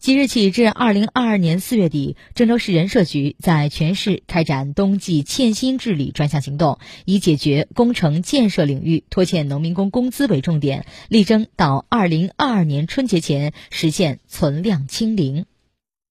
即日起至二零二二年四月底郑州市人社局在全市开展冬季欠薪治理专项行动以解决工程建设领域拖欠农民工工资为重点力争到二零二二年春节前实现存量清零。